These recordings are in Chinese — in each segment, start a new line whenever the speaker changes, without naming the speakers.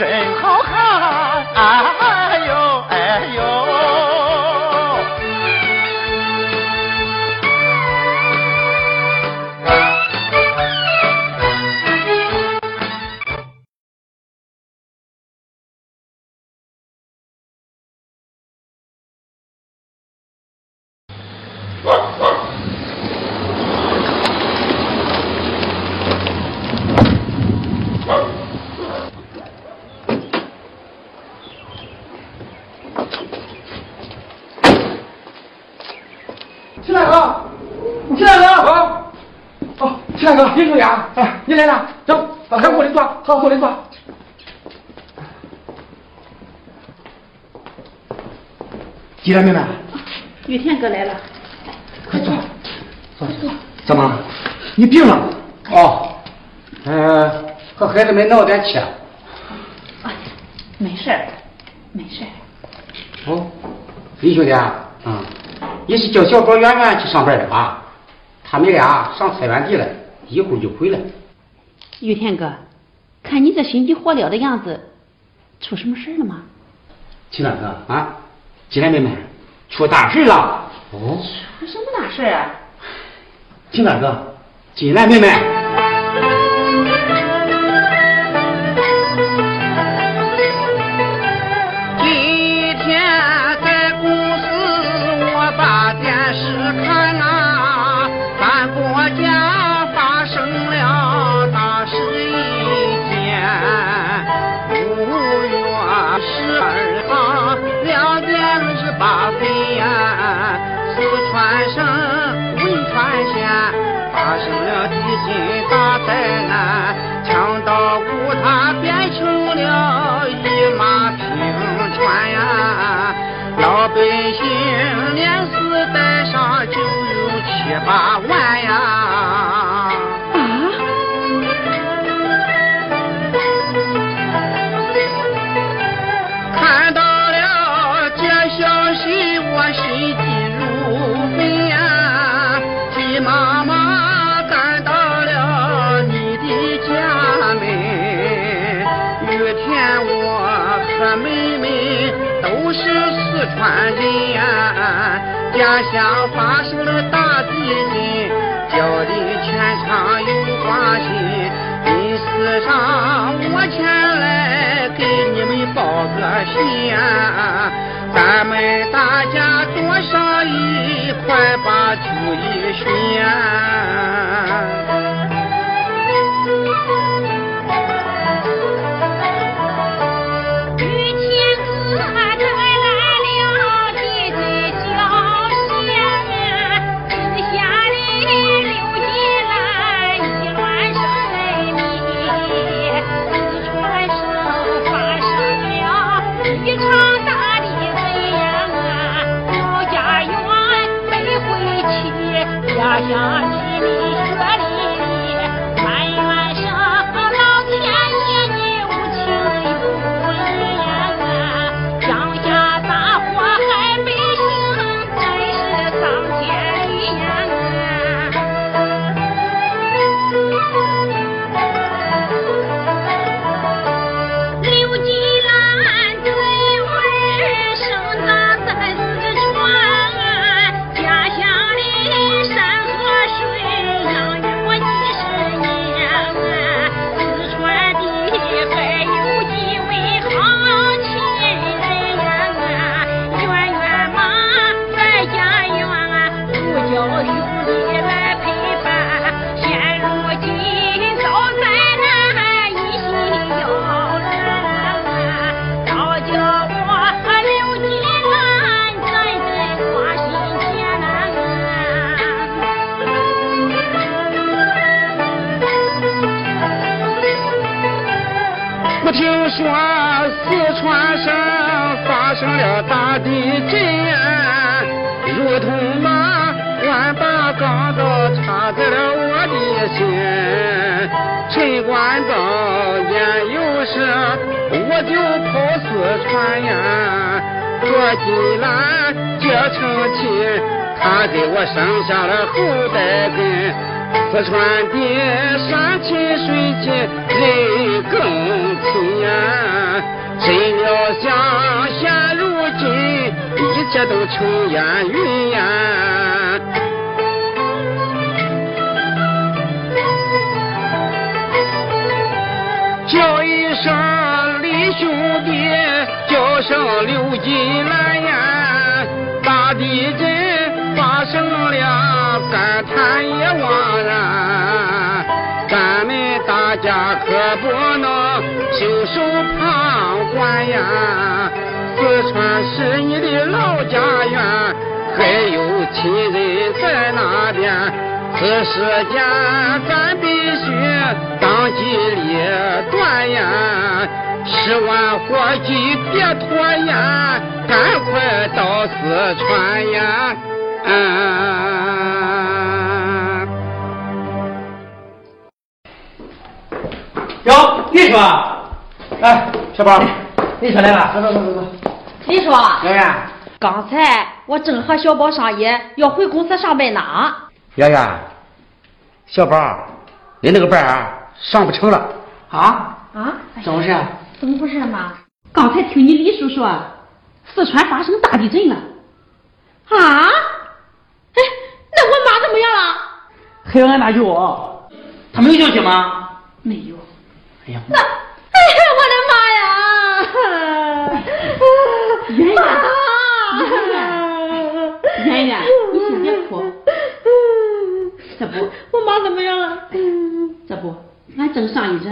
嘿，
来了，走，快过来坐，好，过来坐。进来，妹妹，
玉田哥来了，
快坐，坐坐。怎么？你病了？哦，呃，和孩子们闹点气。
啊，没事儿，没事儿。
哦，李兄弟啊，嗯，你是叫小宝圆圆去上班的吧？他们俩上菜园地了，一会儿就回来。
玉田哥，看你这心急火燎的样子，出什么事了吗？
秦大哥啊，进来，妹妹，出大事了。哦，
出什么大事啊？
秦大哥，进来，妹妹。
人呀，家乡发生了大地震，叫的全场有欢喜。临死上我前来给你们报个信，咱们大家多商议，快把主意寻。呀
我就跑四川呀，做金兰结成亲，他给我生下了后代根。四川的山亲水亲人更亲呀，谁料想现如今一切都成烟云呀。李兄弟，叫声刘金兰呀，大地震发生了，感叹也枉然。咱们大家可不能袖手旁观呀！四川是你的老家园，还有亲人在那边。此时间，咱必须当机立断呀！吃完火鸡别拖延，赶快到四川呀！嗯。
哟，李叔，哎，小宝，李叔来了，走走走走走。
李叔，
圆圆，
刚才我正和小宝商议要回公司上班呢。
圆圆，小宝，你那个班儿上不成了啊？
啊？
怎么回事？
怎么回事妈？刚才听你李叔说，四川发生大地震了。啊？哎，那我妈怎么样了？
还有俺大舅，他没有消息吗？
没有。
哎呀，
那，哎呀，我的妈呀！圆圆，圆圆，圆圆，你先别哭。这不，我妈怎么样了？这不，俺正商议着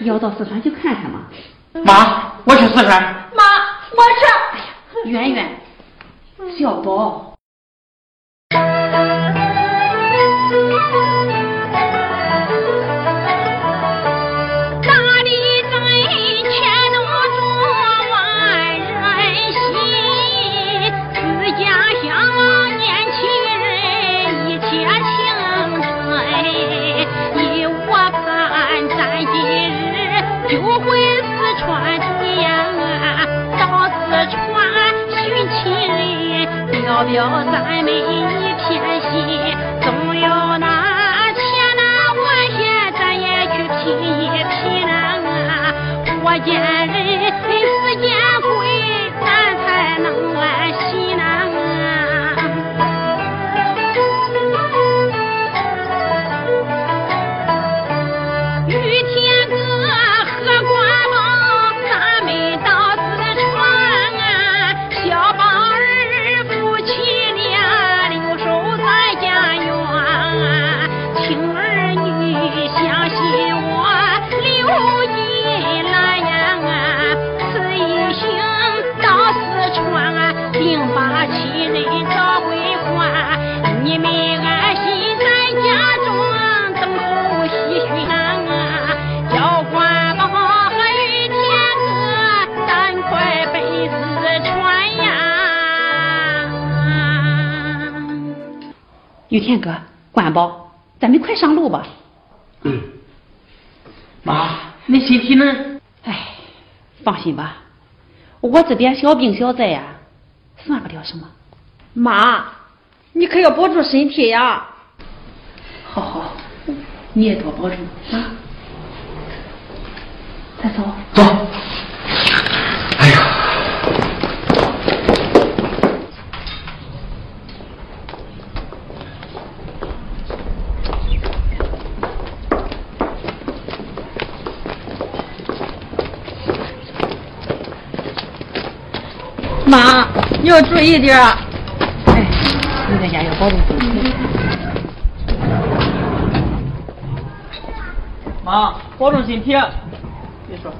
要到四川去看看嘛。
妈，我去四川。
妈，我去。圆圆，小宝。
人，表表 请儿女相信我，留一来呀啊，此一行到四川定，并把亲人找归还，你们安心在家中等候喜讯啊，叫关宝和玉天哥赶快奔四川呀。
玉天哥，关宝。咱们快上路吧。
嗯，
妈，你身体呢？
哎，放心吧，我这点小病小灾呀，算不了什么。妈，你可要保重身体呀。好好，你也多保重啊。再走。
走。
妈，你要注意点儿。哎，你在家要保重身体。
妈，保重身体。别说。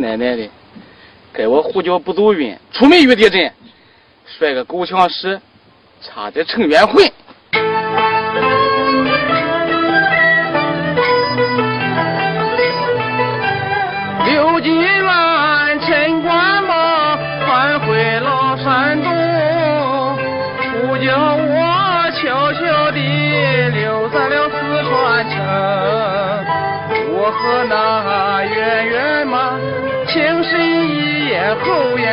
奶奶的该我胡搅不走运出门遇地震摔个狗抢屎差点成冤魂刘金兰陈官吧返回老山东不
叫
我悄悄地留在了四川
城。我和那后眼，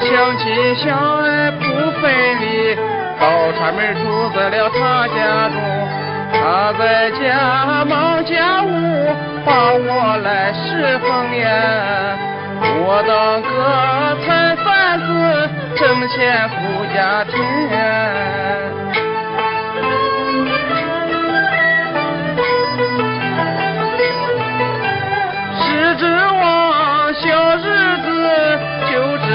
相亲相爱不分离，到串门住在了他家中，他在家忙家务，把我来侍奉呀。我当个菜贩子，挣钱顾家庭。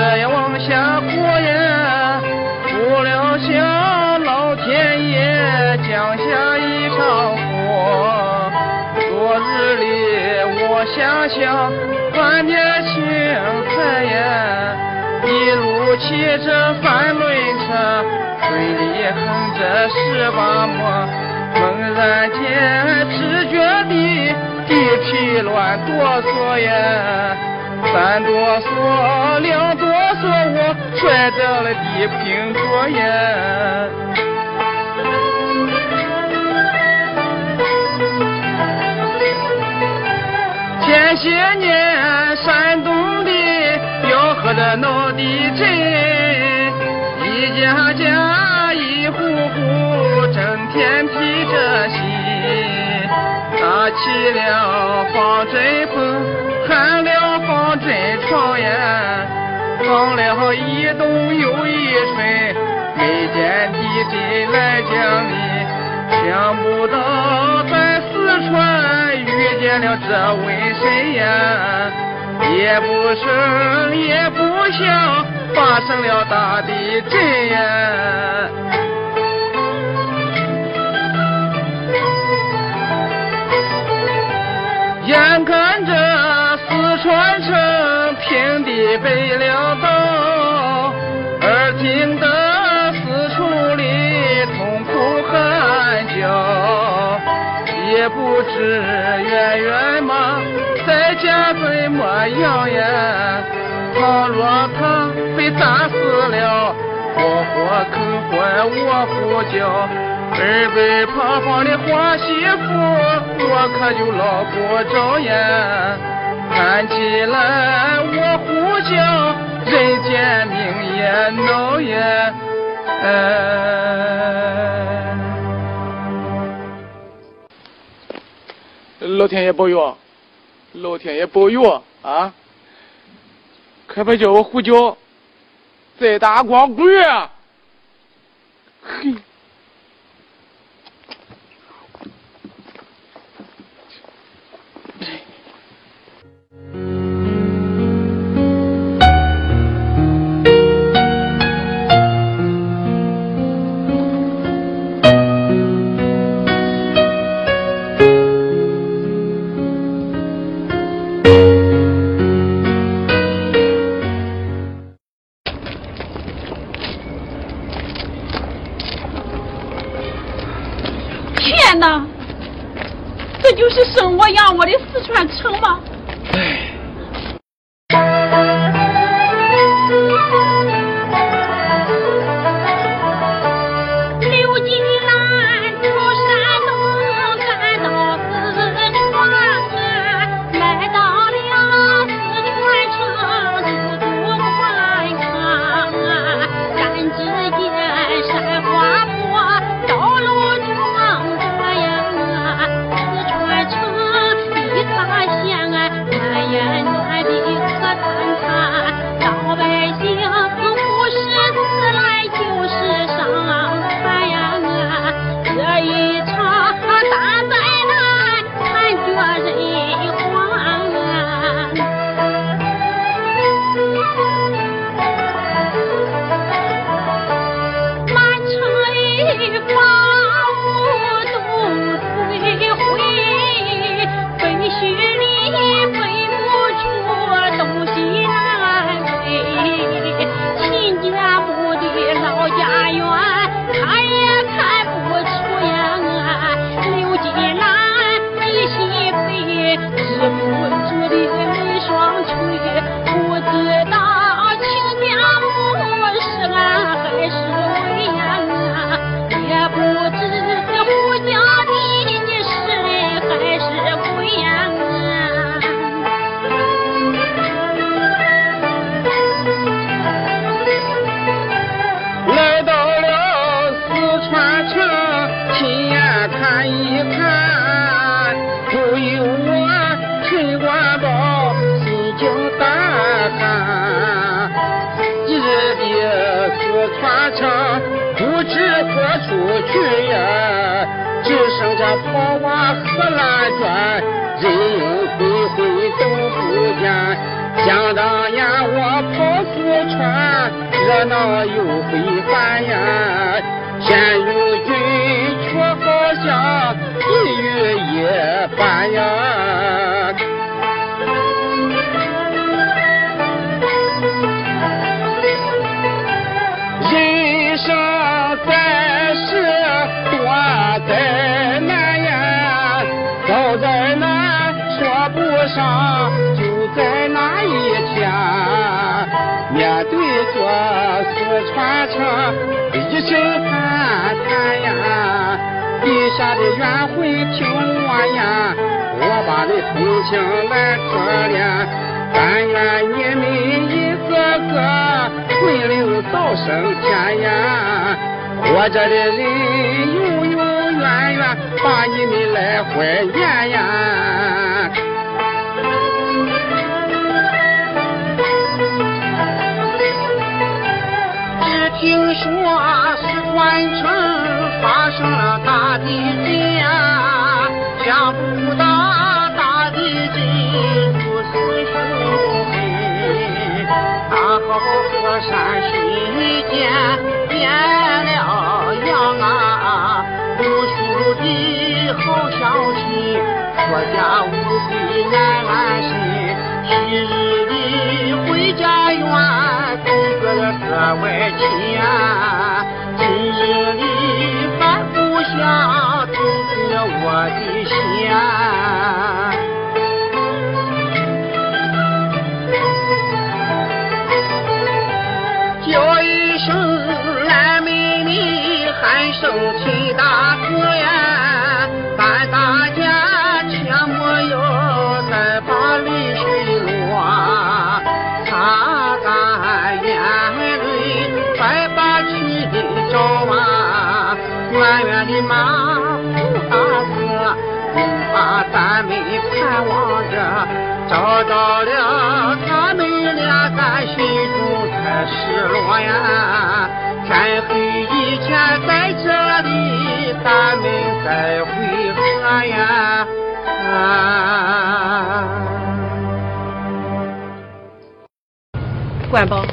这样往下过呀，不料想老天爷降下一场祸。昨日里我想想换点青菜呀，一路骑着三轮车，嘴里哼着十八摸，猛然间只觉地地皮乱哆嗦呀，三哆嗦两哆嗦，我摔到了地平桌呀。前些年山东的吆喝着闹地震，一家家一户户整天提着心，打起了防震风，焊了防震床呀，放了一冬又一春，没见地震来降临，想不到在四川遇见了这瘟神呀，也不声也不响，发生了大地震呀。眼看着四川城平地被了倒，而听得四处里痛哭喊叫，也不知圆圆嘛在家怎么样呀？倘若他被炸死了，活活坑坏我呼叫。儿辈旁旁的花媳妇，我可就捞不着呀。看起来我呼叫，人间命也恼呀。老天爷保佑，老天爷保佑啊！可别叫我胡叫，再打光棍啊！嘿。
我的四川城
下的冤魂听我言，我把你同情来可怜，但愿你们一个个魂灵早升天呀，活着的人永永远远把你们来怀念呀。只听说四川城发生了大地震啊，想不到大地震如此凶狠，大好河山瞬间变了样啊！无数的好乡亲，国家无非难安身，昔日的回家园，个个的格外亲呀。今日里叫一声蓝妹妹，喊声亲大找到了他们俩，咱心中才失落呀。天黑以前在这里，咱们再会合呀。啊
关宝，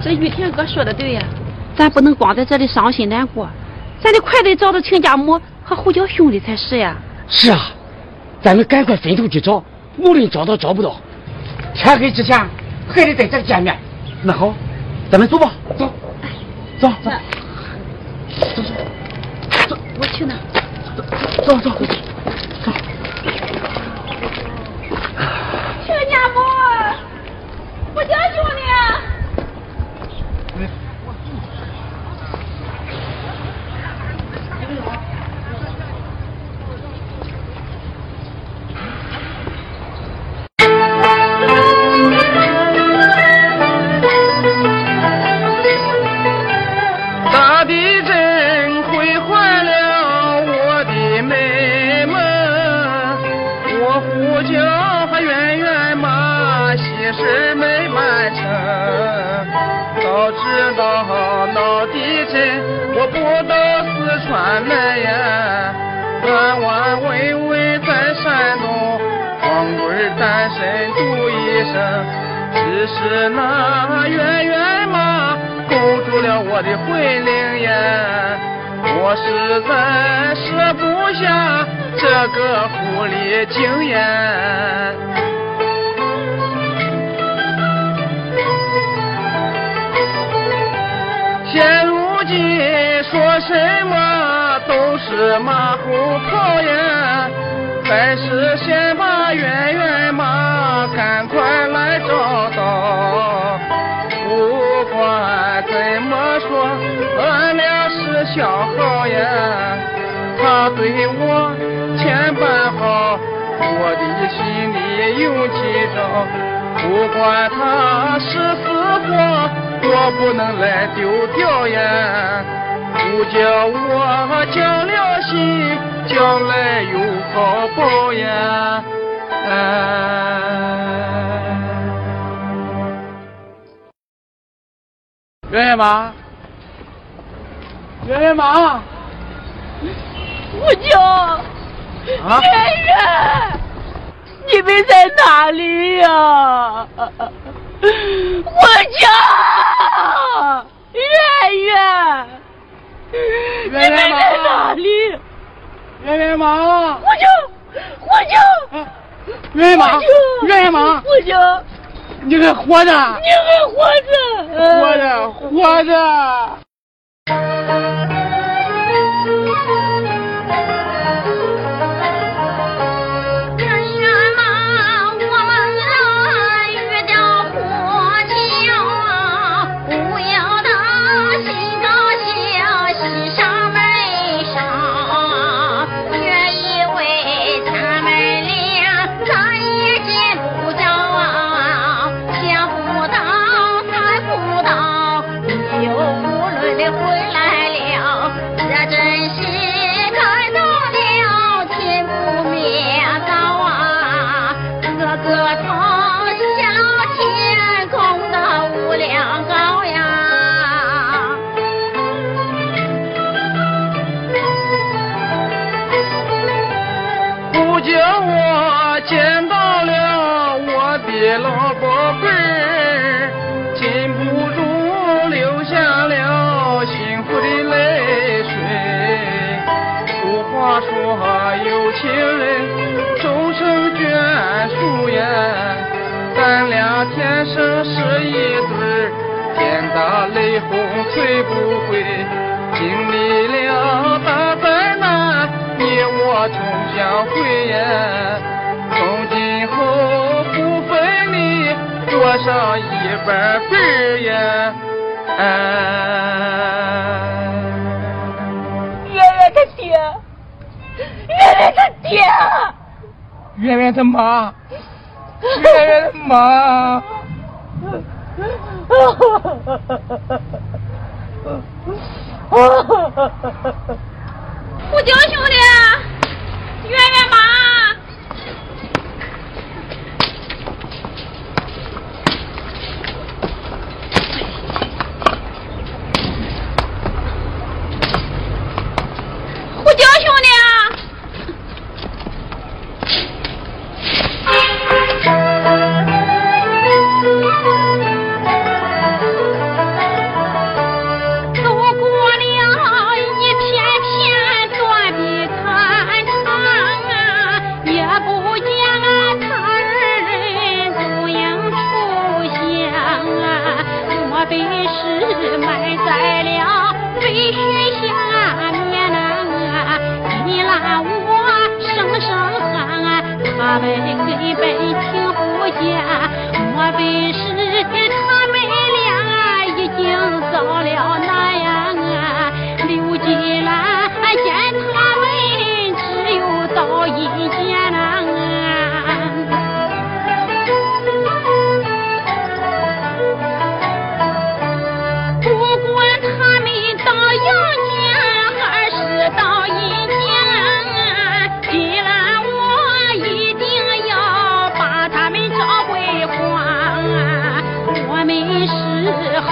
这玉田哥说的对呀，咱不能光在这里伤心难过，咱得快点找到亲家母和胡家兄弟才是呀。
是啊，咱们赶快分头去找，无论找到找不到，天黑之前还得在这里见面。那好，咱们走吧，走，走走走走
我去呢。
走走走。
亲
是那圆圆妈勾住了我的魂灵呀，我实在舍不下这个狐狸精呀。现如今说什么都是马后炮呀，还是先他对我千般好，我的心里有记着。不管他是死活，我不能来丢掉呀。不叫我讲了心，将来有
好报呀！圆圆妈，圆圆妈，
我叫圆圆，你们在哪里呀？我叫圆圆，你们在哪里？
圆圆妈，
我叫我叫
圆圆妈，圆圆妈，
我叫
你还活着？
你还活着？
活着，活着。生是一对儿，天打雷轰吹不回。经历了大灾难，你我终将会呀。从今后不分离，多上一半辈儿呀。哎
圆圆他爹，圆圆他爹，
圆圆他妈，圆圆他妈。
胡椒兄弟，圆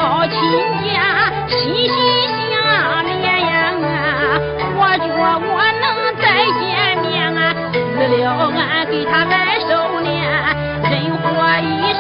到亲家，心心相连呀！我觉我能再见面啊，死了俺给他来收敛。人活一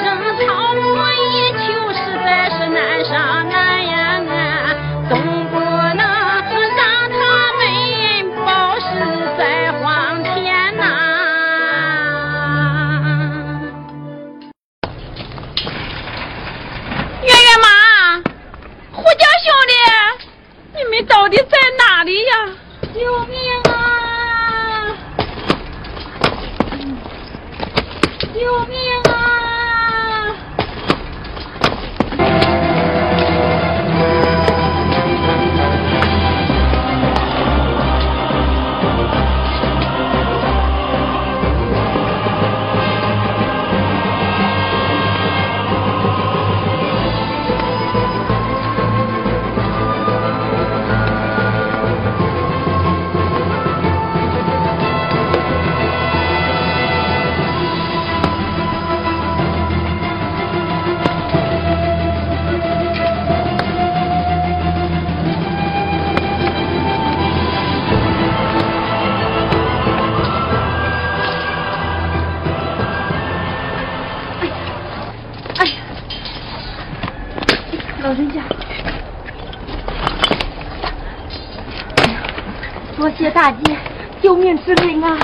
谢大姐救命之恩啊！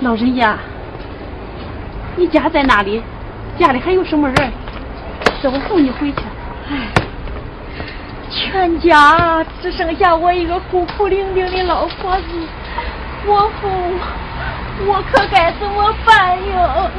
老人家，你家在哪里？家里还有什么人？这我送你回去。
唉，全家只剩下我一个孤苦伶仃的老婆子，我后我可该怎么办呀？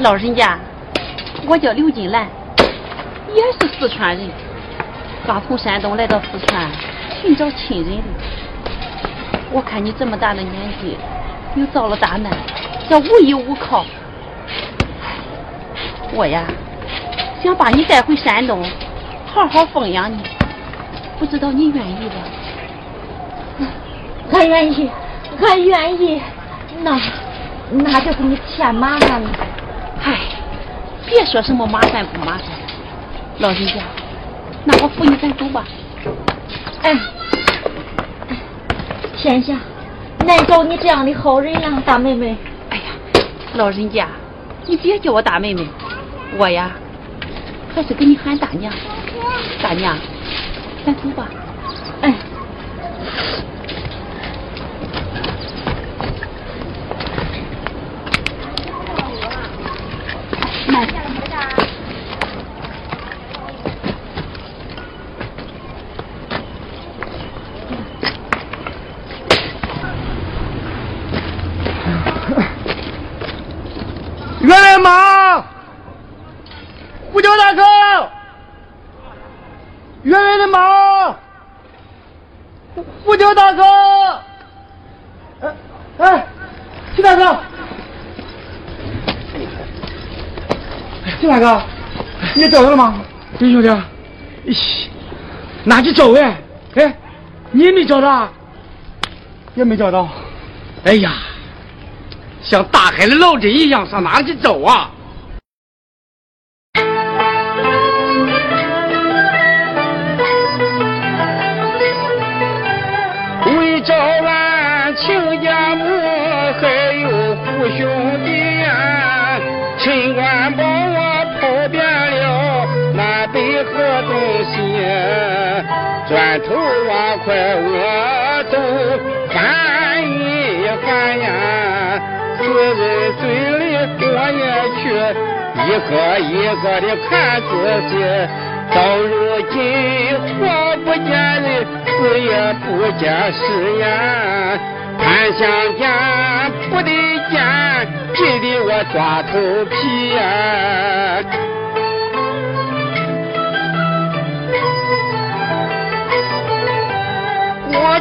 老人家，我叫刘金兰，也是四川人，刚从山东来到四川寻找亲人的。我看你这么大的年纪，又遭了大难，这无依无靠，我呀，想把你带回山东，好好奉养你，不知道你愿意
不？俺愿意，俺愿意，那那就给你添麻烦了。
唉，别说什么麻烦不麻烦，老人家，那我扶你咱走吧。
哎，天下难找你这样的好人了，大妹妹。
哎呀，老人家，你别叫我大妹妹，我呀，还是给你喊大娘。大娘，咱走吧。
哎。
员外妈，呼叫大哥，员外的妈，呼叫大哥，哎哎，徐大哥，徐大哥，你找到了吗？弟兄弟，咦，哪去找哎？哎，你也没找到，也没找到，哎呀。像大海的捞针一样，上哪去找啊？
为找俺亲家母，还有父兄转头往快我走，翻一翻呀。人嘴里我也去一个一个的看仔细。到如今活不见人，死也不见尸呀，看相见不得见，急得我抓头皮呀！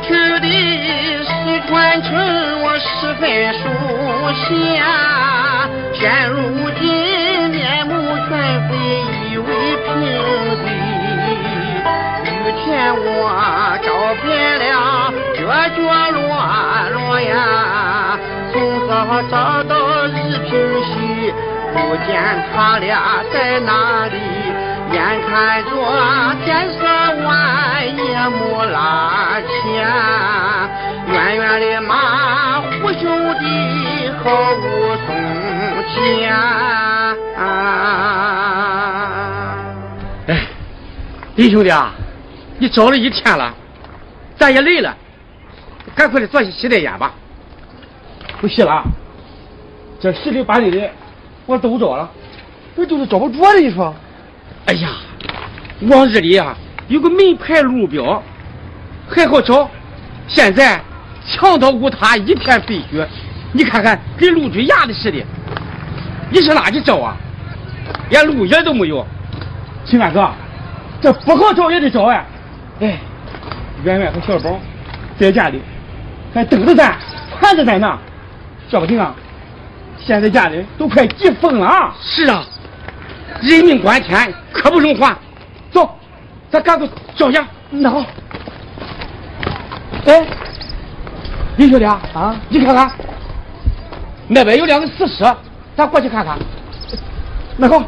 去的西川城，我十分熟悉。现如今面目全非，夷为平地。以前我找遍了角角落落呀，从早找到日平西，不见他俩在哪里。眼看着天色晚，夜幕拉前，远远的马虎兄弟好无从前。
哎，李兄弟啊，你找了一天了，咱也累了，赶快的坐下洗点烟吧。不洗了，这十里八里的我都找了，这就是找不着了。你说？哎呀，往日里呀有个门牌路标，还好找。现在墙倒屋塌，一片废墟，你看看跟路军压的似的。你上哪去找啊？连路印都没有。青安哥，这不好找也得找哎。哎，圆圆和小宝在家里还等着咱，盼着咱呢。说不定啊，现在家里都快急疯了啊。是啊。人命关天，刻不容缓。走，咱赶快照相。那好。哎，李兄弟啊，啊，你看看，那边有两个死尸，咱过去看看。那好。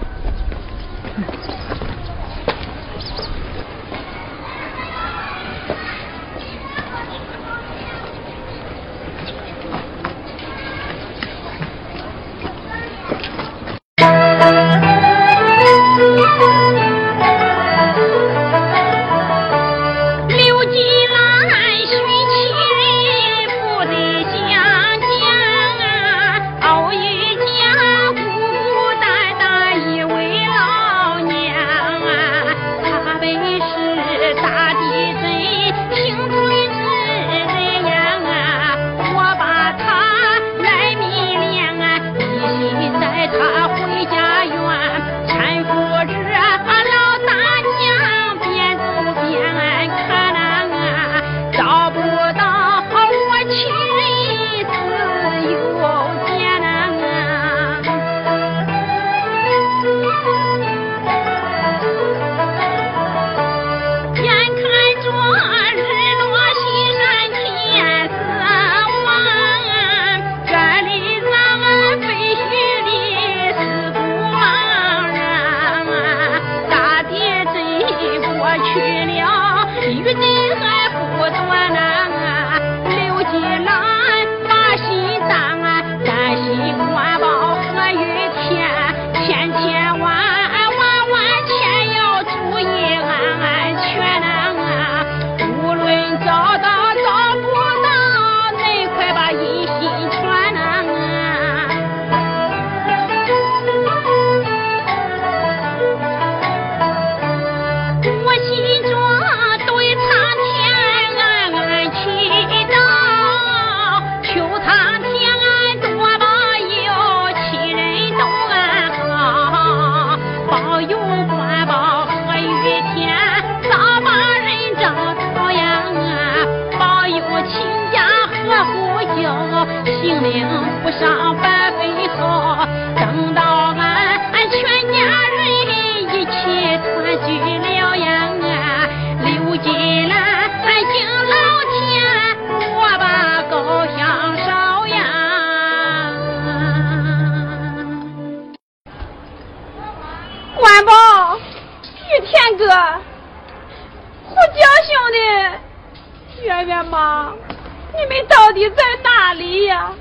领不上半分好，等到俺俺全家人一起团聚了呀！俺刘金兰敬老天，我
把高香烧呀！关宝，玉田哥，胡家兄弟，圆圆妈，你们到底在哪里呀？